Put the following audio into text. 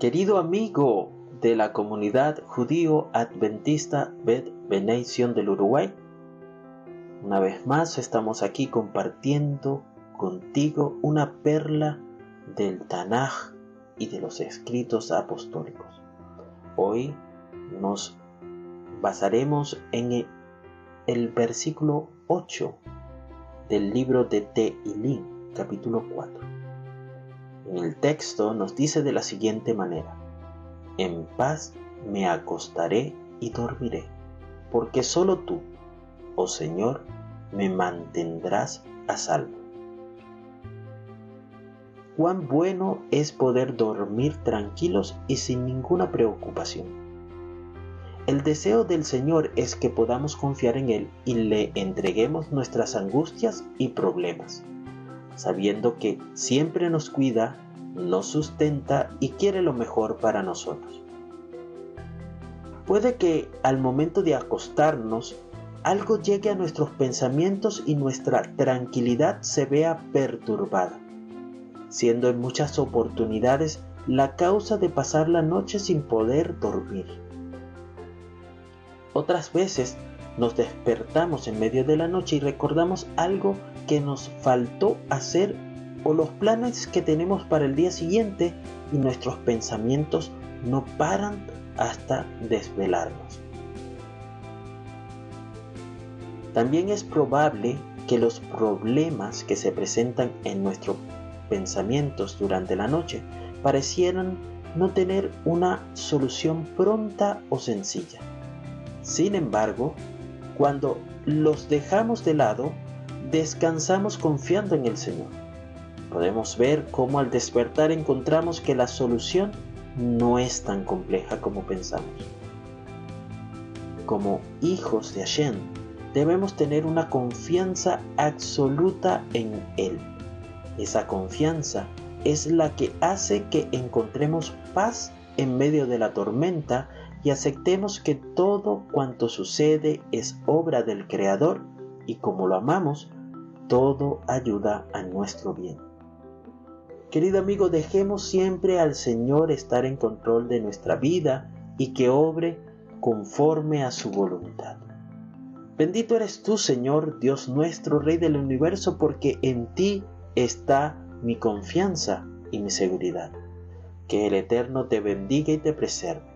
Querido amigo de la comunidad judío adventista Bet Benation del Uruguay, una vez más estamos aquí compartiendo contigo una perla del Tanaj y de los escritos apostólicos. Hoy nos basaremos en el, versículo 8 del libro de Teilín, capítulo 4. El texto nos dice de la siguiente manera, en paz me acostaré y dormiré, porque solo tú, oh Señor, me mantendrás a salvo. Cuán bueno es poder dormir tranquilos y sin ninguna preocupación. El deseo del Señor es que podamos confiar en Él y le entreguemos nuestras angustias y problemas, sabiendo que siempre nos cuida, nos sustenta y quiere lo mejor para nosotros. Puede que al momento de acostarnos algo llegue a nuestros pensamientos y nuestra tranquilidad se vea perturbada siendo en muchas oportunidades la causa de pasar la noche sin poder dormir. Otras veces nos despertamos en medio de la noche y recordamos algo que nos faltó hacer o los planes que tenemos para el día siguiente y nuestros pensamientos no paran hasta desvelarnos. También es probable que los problemas que se presentan en nuestro pensamientos durante la noche parecieran no tener una solución pronta o sencilla. Sin embargo, cuando los dejamos de lado, descansamos confiando en el Señor. Podemos ver cómo al despertar encontramos que la solución no es tan compleja como pensamos. Como hijos de Hashem, debemos tener una confianza absoluta en Él esa confianza es la que hace que encontremos paz en medio de la tormenta y aceptemos que todo cuanto sucede es obra del Creador y como lo amamos, todo ayuda a nuestro bien. Querido amigo, dejemos siempre al Señor estar en control de nuestra vida y que obre conforme a su voluntad. Bendito eres tú, Señor, Dios nuestro, Rey del universo, porque en ti está mi confianza y mi seguridad. Que el Eterno te bendiga y te preserve.